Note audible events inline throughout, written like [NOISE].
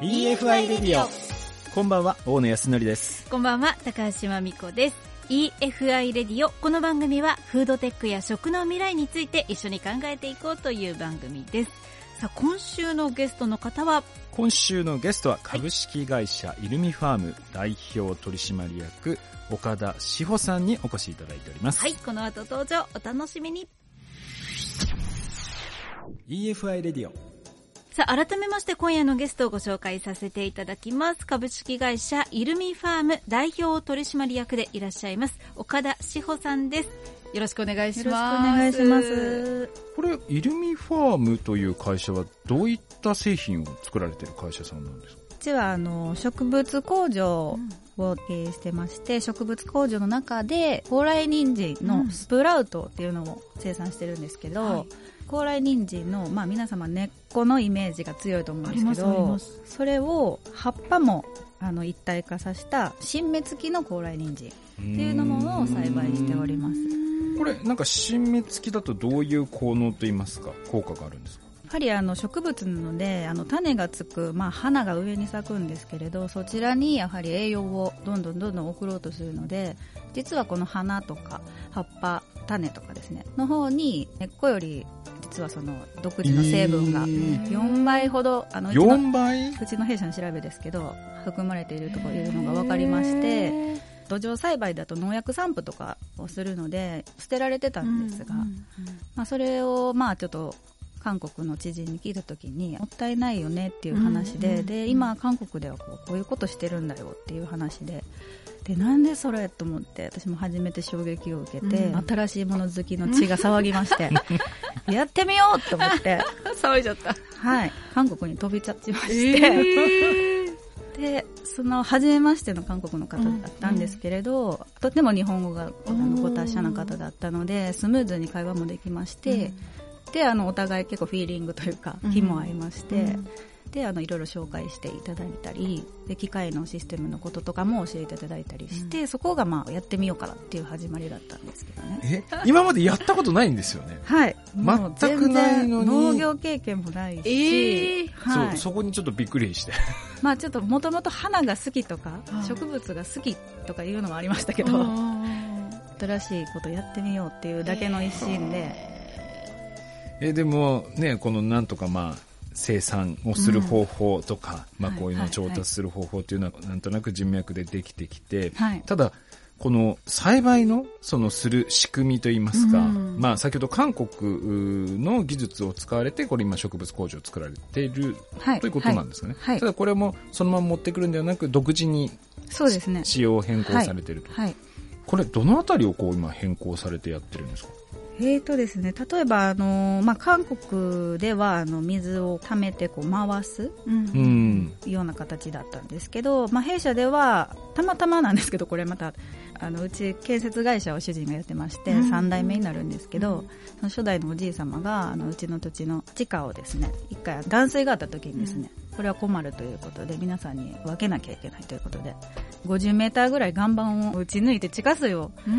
EFI レディオこんばんは大野康則ですこんばんは、高橋真美子です。EFI レディオ。この番組は、フードテックや食の未来について一緒に考えていこうという番組です。さあ、今週のゲストの方は、今週のゲストは株式会社イルミファーム代表取締役岡田志保さんにお越しいただいております、はい、この後登場、お楽しみに。EFI レディオさあ、改めまして今夜のゲストをご紹介させていただきます。株式会社イルミファーム代表取締役でいらっしゃいます、岡田志保さんです。よろしくお願いします。よろしくお願いします。これイルミファームという会社はどういった製品を作られている会社さんなんですか？うちはあの植物工場を経営してまして、植物工場の中で高麗人参のスプラウトっていうのを生産してるんですけど、はい高麗人参の、まあ、皆様根っこのイメージが強いと思うんですけどそれを葉っぱもあの一体化させた新芽付きの高麗人参っていうのものを栽培しております。これなんか新芽付きだとどういう効能といいますか？効果があるんですか？やはりあの植物なのであの種がつく、まあ、花が上に咲くんですけれどそちらにやはり栄養をどんどんどんどん送ろうとするので実はこの花とか葉っぱ種とかですねの方に根っこより実はその独自の成分がえー。4倍ほどあのうちの4倍？うちの弊社の調べですけど含まれているというのが分かりまして土壌栽培だと農薬散布とかをするので捨てられてたんですが、まあ、それをまあちょっと韓国の知人に聞いた時にもったいないよねっていう話で,、うんうんうんで今韓国ではこうこういうことしてるんだよっていう話で。でなんでそれと思って私も初めて衝撃を受けて、うん。新しいもの好きの血が騒ぎまして [LAUGHS] やってみようと思って、騒いじゃった。はい、韓国に飛び立ちまして、でその初めましての韓国の方だったんですけれど、とても日本語があのご達者な方だったのでスムーズに会話もできまして、であのお互い結構フィーリングというかうん。気も合いまして、うん。であのいろいろ紹介していただいたりで機械のシステムのこととかも教えていただいたりして、そこがまあやってみようかなっていう始まりだったんですけどね。え？[LAUGHS] 今までやったことないんですよね。はい、全くないのに。農業経験もないし、えー。はい、そうそこにちょっとびっくりして。[LAUGHS] まあちょっともともと花が好きとか、はい。植物が好きとかいうのもありましたけど、新しいことやってみようっていうだけの一心で、えでもねこのなんとかまあ生産をする方法とか、まあこういうのを調達する方法っていうのはなんとなく人脈でできてきて、はい。ただこの栽培のそのする仕組みといいますか、うん。まあ先ほど韓国の技術を使われてこれ今植物工場を作られているはいということなんですかね、はいはい。ただこれもそのまま持ってくるんではなく独自にそうですね。仕様を変更されていると、はい。これどのあたりをこう今変更されてやってるんですか？えーとですね、例えば、あのまあ、韓国ではあの水を溜めてこう回すうん。ような形だったんですけど、まあ、弊社ではたまたまなんですけどこれまたあのうち建設会社を主人がやってまして、うん。3代目になるんですけど、その初代のおじい様があのうちの土地の地下をですね一回断水があった時にですね、これは困るということで皆さんに分けなきゃいけないということで50メーターぐらい岩盤を打ち抜いて地下水をお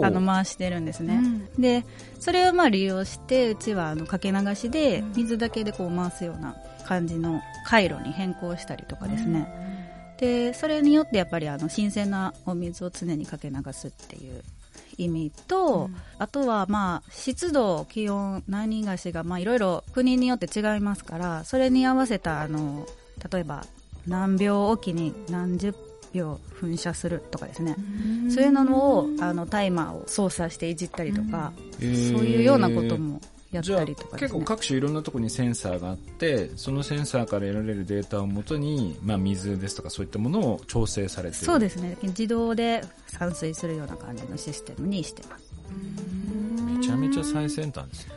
ーあの回してるんですね、でそれをまあ利用してうちはあのかけ流しで水だけでこう回すような感じの回路に変更したりとかですね、でそれによってやっぱりあの新鮮なお水を常にかけ流すっていう意味と、あとはまあ湿度気温何がしがまあいろいろ国によって違いますからそれに合わせたあの例えば何秒おきに何十秒噴射するとかですね、そういうのをあのタイマーを操作していじったりとか、えーそういうようなこともやったりとかね。結構各種いろんなところにセンサーがあってそのセンサーから得られるデータをもとに、まあ、水ですとかそういったものを調整されてそうですね。自動で散水するような感じのシステムにしてます。めちゃめちゃ最先端ですね。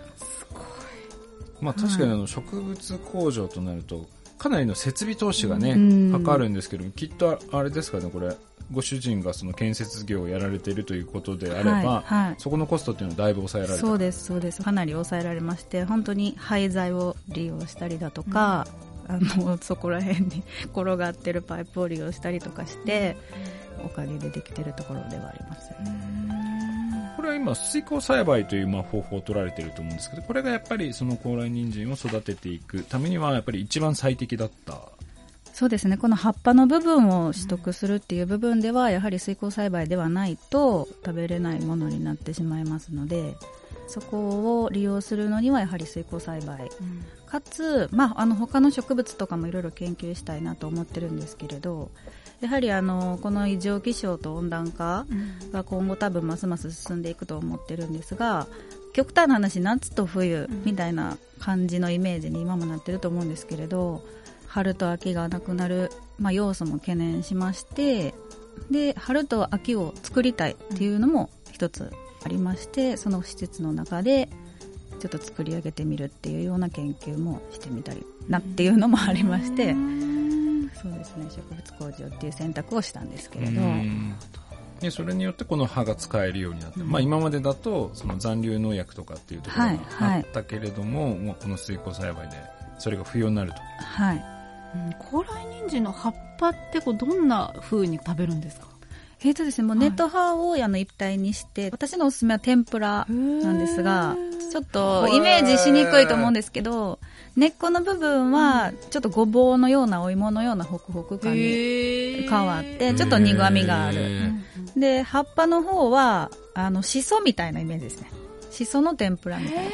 まあ、確かにあの植物工場となるとかなりの設備投資がねうん。かかるんですけどきっとあれですかねこれ。ご主人がその建設業をやられているということであれば、はいはい。そこのコストっていうのはだいぶ抑えられた。そうですそうです。かなり抑えられまして本当に廃材を利用したりだとか、あのそこら辺に転がってるパイプを利用したりとかして、おかげでできてるところではあります、これは今水耕栽培というまあ方法を取られていると思うんですけどこれがやっぱりその高麗人参を育てていくためにはやっぱり一番最適だった。そうですね。この葉っぱの部分を取得するっていう部分では、やはり水耕栽培ではないと食べれないものになってしまいますのでそこを利用するのにはやはり水耕栽培、かつ、まあ、あの他の植物とかもいろいろ研究したいなと思ってるんですけれどやはりあのこの異常気象と温暖化が今後多分ますます進んでいくと思ってるんですが極端な話夏と冬みたいな感じのイメージに今もなってると思うんですけれど春と秋がなくなる、まあ、要素も懸念しましてで春と秋を作りたいっていうのも一つありましてその施設の中でちょっと作り上げてみるっていうような研究もしてみたりなっていうのもありましてそうですね。植物工場っていう選択をしたんですけれど。でそれによってこの葉が使えるようになった、うん、まあ、今までだとその残留農薬とかっていうところがあったけれども、はいはい、もうこの水耕栽培でそれが不要になると。はい、うん、高麗人参の葉っぱってこうどんな風に食べるんですか？えーとですね、もうネット派をあの一体にして、私のおすすめは天ぷらなんですが、ちょっとイメージしにくいと思うんですけど、根っこの部分はちょっとごぼうのようなお芋のようなホクホク感に変わって、ちょっと苦味がある。で、葉っぱの方は、あの、しそみたいなイメージですね。しその天ぷらみたいな。めっ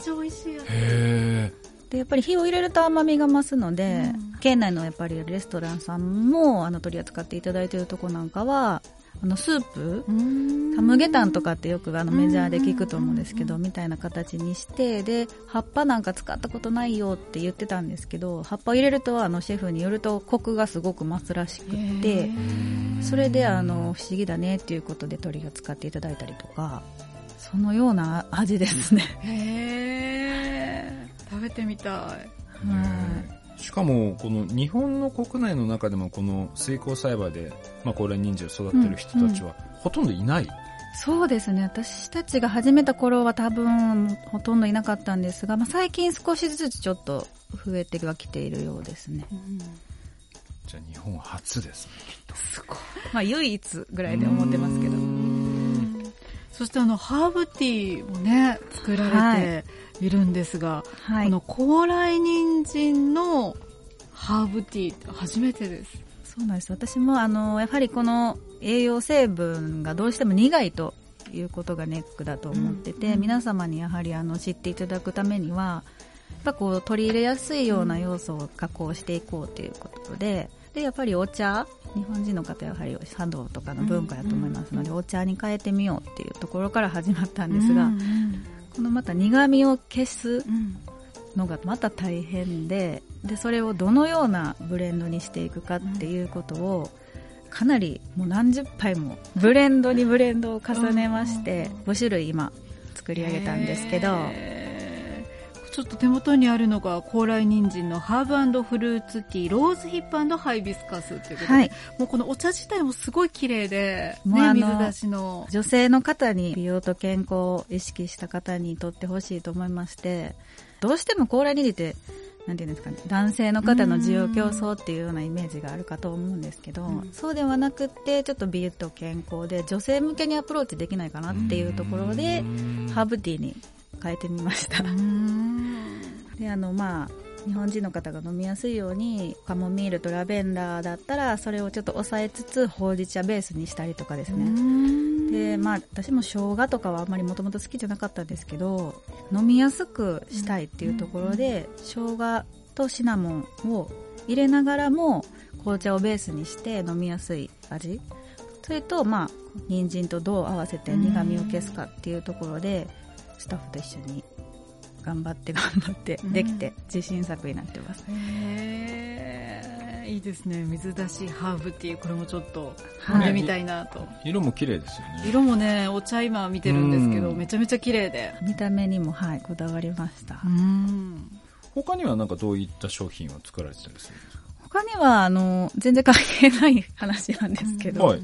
ちゃ美味しいやつ。でやっぱり火を入れると甘みが増すので、うん、県内のやっぱりレストランさんもあの取り扱っていただいているとこなんかはあのスープサムゲタンとかってよくあのメジャーで聞くと思うんですけどみたいな形にしてで葉っぱなんか使ったことないよって言ってたんですけど葉っぱを入れるとあのシェフによるとコクがすごく増すらしくってそれであの不思議だねっていうことで取り扱っていただいたりとかそのような味ですね。へー食べてみたい。はいしかも、この日本の国内の中でもこの水耕栽培で、まあ、高麗人参を育てる人たちはほとんどいない、うんうん、そうですね。私たちが始めた頃は多分ほとんどいなかったんですが、まあ、最近少しずつちょっと増えてはきているようですね。うん、じゃあ日本初ですね、きっと。すごい。まあ唯一ぐらいで思ってますけど。そしてあの、ハーブティーもね、作られて、はいいるんですが、はい、この高麗人参のハーブティー初めてです。そうなんです。私もあのやはりこの栄養成分がどうしても苦いということがネックだと思ってて、うん、皆様にやはりあの知っていただくためにはやっぱこう取り入れやすいような要素を加工していこうということで、でやっぱりお茶日本人の方やはり茶道とかの文化だと思いますので、お茶に変えてみようっていうところから始まったんですが、このまた苦味を消すのがまた大変ででそれをどのようなブレンドにしていくかっていうことをかなりもう何十杯もブレンドにブレンドを重ねまして5種類今作り上げたんですけど。ちょっと手元にあるのが高麗人参のハーブフルーツティーローズヒップハイビスカスということで、はい、もうこのお茶自体もすごい綺麗で、ね、水出しの女性の方に美容と健康を意識した方にとってほしいと思いましてどうしても高麗人参ってなんていうんですかね、男性の方の需要競争っていうようなイメージがあるかと思うんですけど、うん、そうではなくてちょっと美容と健康で女性向けにアプローチできないかなっていうところでハーブティーに変えてみました。[LAUGHS] であのまあ日本人の方が飲みやすいようにカモミールとラベンダーだったらそれをちょっと抑えつつほうじ茶ベースにしたりとかですね。でまあ私も生姜とかはあんまりもともと好きじゃなかったんですけど飲みやすくしたいっていうところで生姜とシナモンを入れながらも紅茶をベースにして飲みやすい味。それとまあ人参とどう合わせて苦味を消すかっていうところでスタッフと一緒に頑張って頑張ってできて自信作になってます、うん、へいいですね。水出しハーブっていうこれもちょっと飲んでみたいなと、色も綺麗ですよね。色もねお茶今見てるんですけどめちゃめちゃ綺麗で。見た目にもはいこだわりました。他にはなんかどういった商品を作られてたりするんですか？他には、あの、全然関係ない話なんですけど、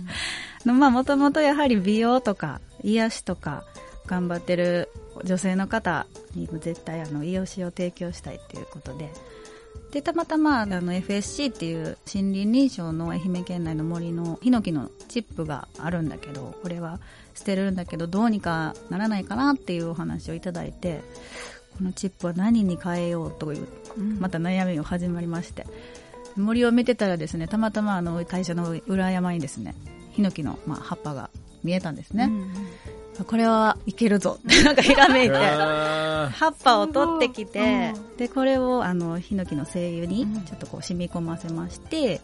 もともとやはり美容とか、癒しとか、頑張ってる女性の方にも絶対あの癒しを提供したいっていうことで。でたまたまあの FSC っていう森林認証の愛媛県内の森のヒノキのチップがあるんだけどこれは捨てるんだけどどうにかならないかなっていうお話をいただいてこのチップは何に変えようというまた悩みが始まりまして。森を見てたらですねたまたまあの会社の裏山にですねヒノキの、まあ、葉っぱが見えたんですね、うんこれはいけるぞ。っ [LAUGHS] てなんかひらめいて。葉っぱを取ってきて、でこれをあのヒノキの精油にちょっとこう染み込ませまして、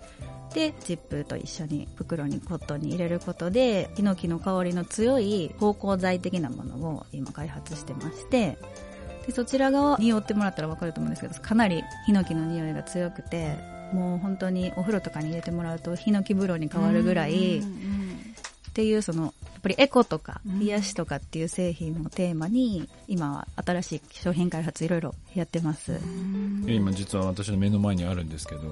でチップと一緒に袋にコットンに入れることでヒノキの香りの強い芳香剤的なものを今開発してましてでそちら側匂ってもらったら分かると思うんですけどかなりヒノキの匂いが強くてもう本当にお風呂とかに入れてもらうとヒノキ風呂に変わるぐらいっていうそのぱりエコとか癒しとかっていう製品をテーマに今は新しい商品開発いろいろやってます。今実は私の目の前にあるんですけど。[LAUGHS]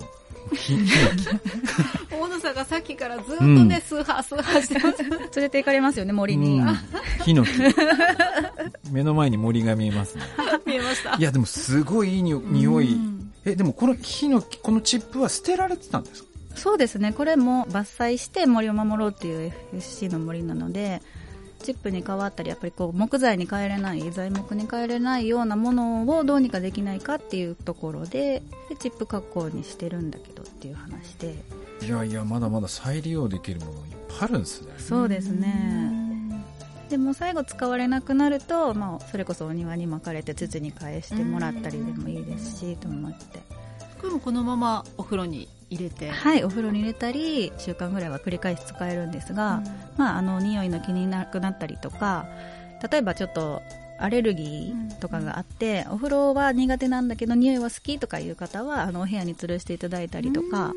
大野さんがさっきからずっとね、うん、スーハースーハーしてます。連れて行かれますよね森に、うん、[LAUGHS] ヒノキ。目の前に森が見えますね。見えました。いやでもすごいいい匂い、えでもこのヒノキこのチップは捨てられてたんですか？そうですね。これも伐採して森を守ろうっていう FSC の森なのでチップに変わったりやっぱりこう木材に変えれない材木に変えれないようなものをどうにかできないかっていうところででチップ加工にしてるんだけどっていう話で。いやいやまだまだ再利用できるものいっぱいあるんですね。そうですね。でも最後使われなくなると、まあ、それこそお庭に巻かれて土に返してもらったりでもいいですしと思って。これもこのままお風呂に入れて。はいお風呂に入れたり1週間ぐらいは繰り返し使えるんですが、うん、まあ、あの匂いの気になくなったりとか例えばちょっとアレルギーとかがあって、うん、お風呂は苦手なんだけど匂いは好きとかいう方はあのお部屋に吊るしていただいたりとか、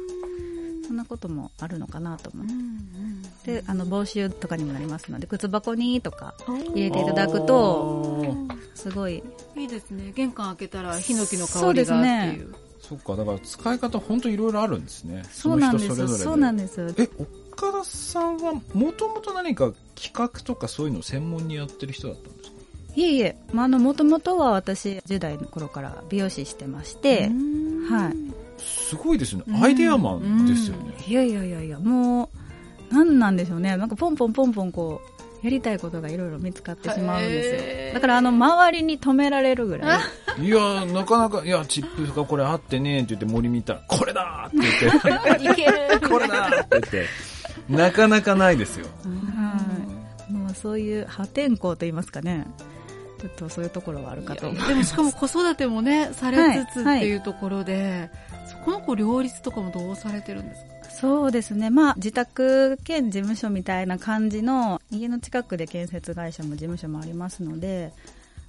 そんなこともあるのかなと思って、うんうん、であの防臭とかにもなりますので靴箱にとか入れていただくとすごい。いいですね。玄関開けたらヒノキの香りがっていうそっかだから使い方本当いろいろあるんですね。そうなんですそうなんですえ岡田さんはもともと何か企画とかそういうのを専門にやってる人だったんですか？いえいえ、まあ、のもともとは私10代の頃から美容師してまして。はいすごいですね。アイデアマンですよね。いやいやいやいや。もう何なんでしょうね。なんかポンポンポンポンこうやりたいことがいろいろ見つかってしまうんですよ。だからあの周りに止められるぐらい [LAUGHS] いやなかなかいやチップがこれあってねって言って森見たらこれだって言って。これだって言って。なかなかないですよ、はい。もうそういう破天荒と言いますかね。ちょっとそういうところはあるかと思でもしかも子育てもねされつつっていうところで、はい。はい、そこの子両立とかもどうされてるんですか？そうですね、まあ、自宅兼事務所みたいな感じの家の近くで建設会社も事務所もありますので、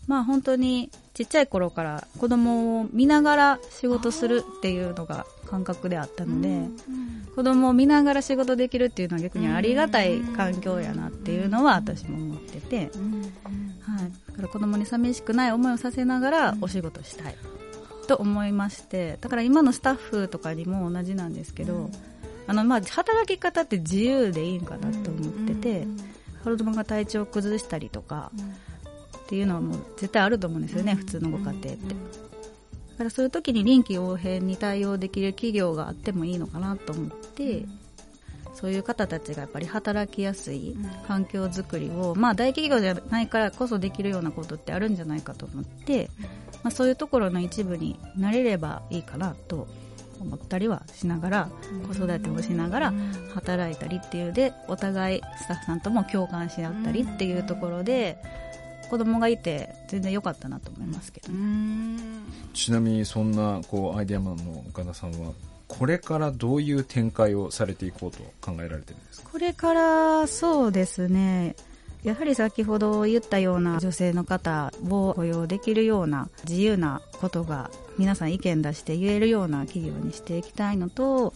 まあ、本当にちっちゃい頃から子供を見ながら仕事するっていうのが感覚であったので、子供を見ながら仕事できるっていうのは逆にありがたい環境やなっていうのは私も思ってて、はい、だから子供に寂しくない思いをさせながらお仕事したいと思いましてだから今のスタッフとかにも同じなんですけど、あのまあ働き方って自由でいいんかなと思ってて、子供が体調を崩したりとか、っていうのはもう絶対あると思うんですよね、普通のご家庭って。だからそういう時に臨機応変に対応できる企業があってもいいのかなと思って、そういう方たちがやっぱり働きやすい環境づくりを、まあ、大企業じゃないからこそできるようなことってあるんじゃないかと思って、まあ、そういうところの一部になれればいいかなと思ったりはしながら子育てをしながら働いたりっていうでお互いスタッフさんとも共感し合ったりっていうところで子供がいて全然良かったなと思いますけど、ちなみにそんなこうアイデアマンの岡田さんはこれからどういう展開をされていこうと考えられてるんですか？これからそうですね。やはり先ほど言ったような女性の方を雇用できるような自由なことが皆さん意見出して言えるような企業にしていきたいのと、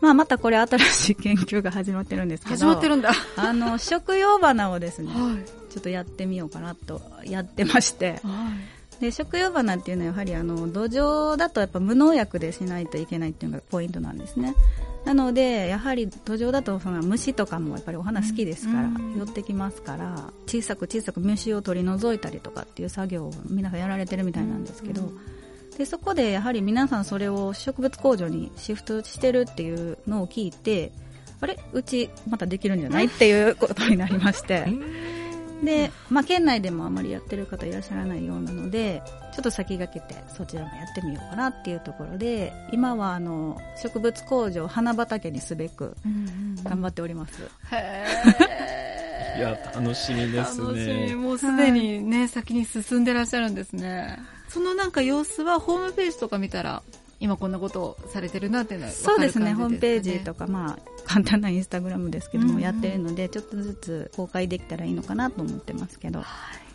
まあ、またこれ新しい研究が始まってるんですけど始まってるんだ。あの食用花をですね、はい、ちょっとやってみようかなとやってまして、はい。で食用花っていうのはやはりあの土壌だとやっぱ無農薬でしないといけないっていうのがポイントなんですね。なのでやはり土壌だとその虫とかもやっぱりお花好きですから、寄ってきますから小さく小さく虫を取り除いたりとかっていう作業を皆さんやられてるみたいなんですけど、でそこでやはり皆さんそれを植物工場にシフトしてるっていうのを聞いてあれ？うちまたできるんじゃない？っていうことになりましてで、まあ、県内でもあまりやってる方いらっしゃらないようなのでちょっと先駆けてそちらもやってみようかなっていうところで今はあの植物工場花畑にすべく頑張っております、へ [LAUGHS] いや楽しみですね。楽しみ。もうすでにね、はい、先に進んでらっしゃるんですね。そのなんか様子はホームページとか見たら今こんなことをされてるなっていうのは、ね、そうですねホームページとかまあ簡単なインスタグラムですけども、やってるのでちょっとずつ公開できたらいいのかなと思ってますけど、はい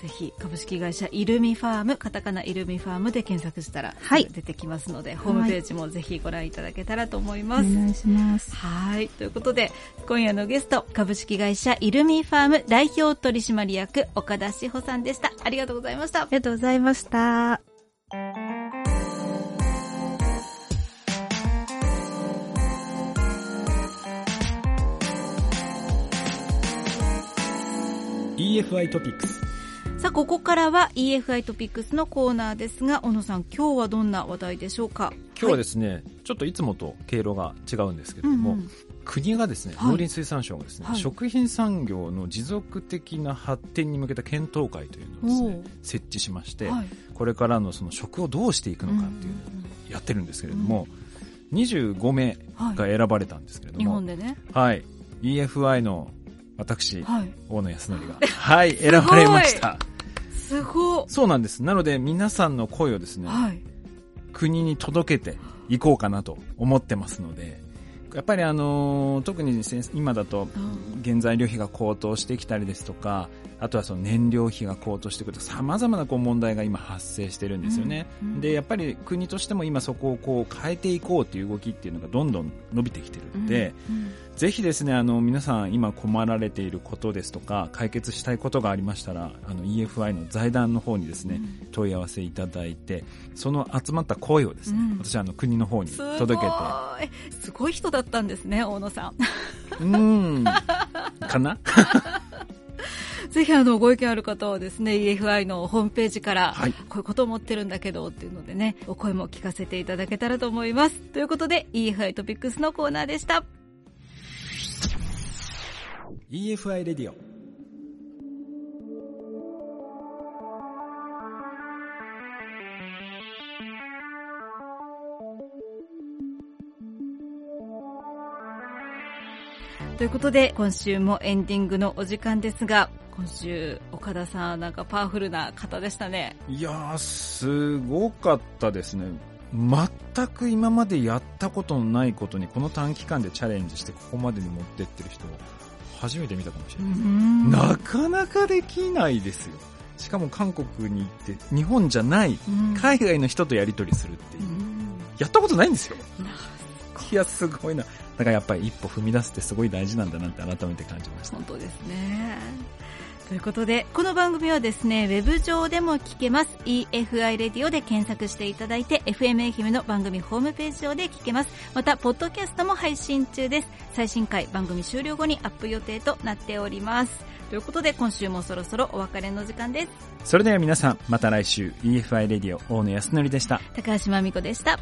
ぜひ株式会社イルミファームカタカナイルミファームで検索したら出てきますので、はい、ホームページもぜひご覧いただけたらと思います。お願いします。はいということで今夜のゲスト株式会社イルミファーム代表取締役岡田志保さんでした。ありがとうございました。ありがとうございました。EFI トピックスさあここからは EFI トピックスのコーナーですが小野さん今日はどんな話題でしょうか？今日はですね、はい、ちょっといつもと経路が違うんですけれども、うんうん、国がですね、農林水産省がですね、はい、食品産業の持続的な発展に向けた検討会というのをですね設置しまして、はい、これからのその食をどうしていくのかっていうのをやってるんですけれども、うん、25名が選ばれたんですけれども、日本でね。はい。EFI の私、はい、大野康則が、はい、選ばれました。すごそうなんです。なので、皆さんの声をですね、はい、国に届けていこうかなと思ってますので、やっぱりあのー、特に今だと原材料費が高騰してきたりですとか、あとはその燃料費が高騰してくると様々なこう問題が今発生してるんですよね、うんうん、でやっぱり国としても今そこをこう変えていこうという動きっていうのがどんどん伸びてきてるので、うんうん、ぜひですねあの皆さん今困られていることですとか解決したいことがありましたらあの EFI の財団の方にですね、うん、問い合わせいただいてその集まった声をですね、私はあの国の方に届けて。すごい人だったんですね大野さん。うん。[LAUGHS] かな？ぜひあのご意見ある方はですね EFI のホームページから、はい、こういうことを思ってるんだけどっていうのでねお声も聞かせていただけたらと思います。ということで EFI トピックスのコーナーでした。EFI レディオということで今週もエンディングのお時間ですが今週岡田さんなんかパワフルな方でしたね。いやすごかったですね。全く今までやったことのないことにこの短期間でチャレンジしてここまでに持ってってる人初めて見たかもしれない。なかなかできないですよ。しかも韓国に行って日本じゃない海外の人とやり取りするっていう。やったことないんですよ。いやすごいなだからやっぱり一歩踏み出すってすごい大事なんだなって改めて感じました本当ですねということで、この番組はですね、ウェブ上でも聞けます。EFI レディオで検索していただいて、FM 愛媛の番組ホームページ上で聞けます。また、ポッドキャストも配信中です。最新回、番組終了後にアップ予定となっております。ということで、今週もそろそろお別れの時間です。それでは皆さん、また来週、EFI レディオ、大野康則でした。高橋真美子でした。